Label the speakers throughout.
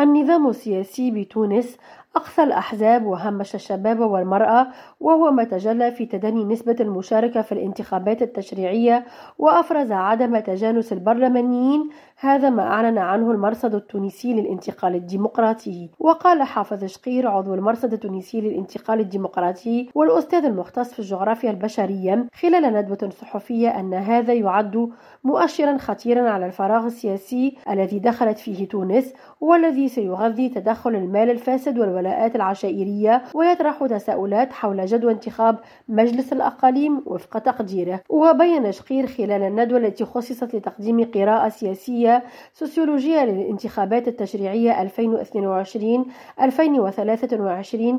Speaker 1: النظام السياسي بتونس أقصى الأحزاب وهمش الشباب والمرأة وهو ما تجلى في تدني نسبة المشاركة في الانتخابات التشريعية وأفرز عدم تجانس البرلمانيين. هذا ما أعلن عنه المرصد التونسي للانتقال الديمقراطي. وقال حافظ شقير عضو المرصد التونسي للانتقال الديمقراطي والأستاذ المختص في الجغرافيا البشرية خلال ندوة صحفية أن هذا يعد مؤشرا خطيرا على الفراغ السياسي الذي دخلت فيه تونس والذي سيغذي تدخل المال الفاسد والولاءات العشائرية ويطرح تساؤلات حول جدوى انتخاب مجلس الأقاليم وفق تقديره. وبين شقير خلال الندوة التي خصصت لتقديم قراءة سياسية سوسيولوجية للانتخابات التشريعية 2022-2023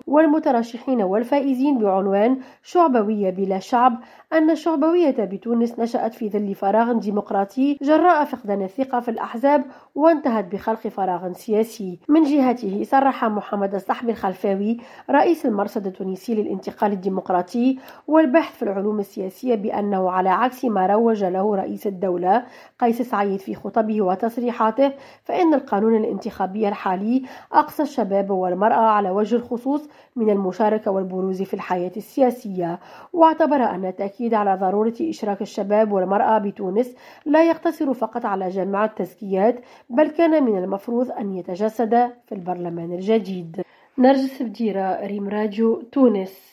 Speaker 1: والمترشحين والفائزين بعنوان شعبوية بلا شعب أن الشعبوية بتونس نشأت في ظل فراغ ديمقراطي جراء فقدان الثقة في الأحزاب وانتهت بخلق فراغ سياسي. من جهته صرح محمد الصحبي الخلفاوي رئيس المرصد التونسي للانتقال الديمقراطي والبحث في العلوم السياسية بأنه على عكس ما روج له رئيس الدولة قيس سعيد في خطبه وتصريحاته فإن القانون الانتخابي الحالي أقصى الشباب والمرأة على وجه الخصوص من المشاركة والبروز في الحياة السياسية. واعتبر أن التأكيد على ضرورة إشراك الشباب والمرأة بتونس لا يقتصر فقط على جمع التزكيات بل كان من المفروض أن يتجسد في البرلمان الجديد. نرجس بديرة ريم راديو تونس.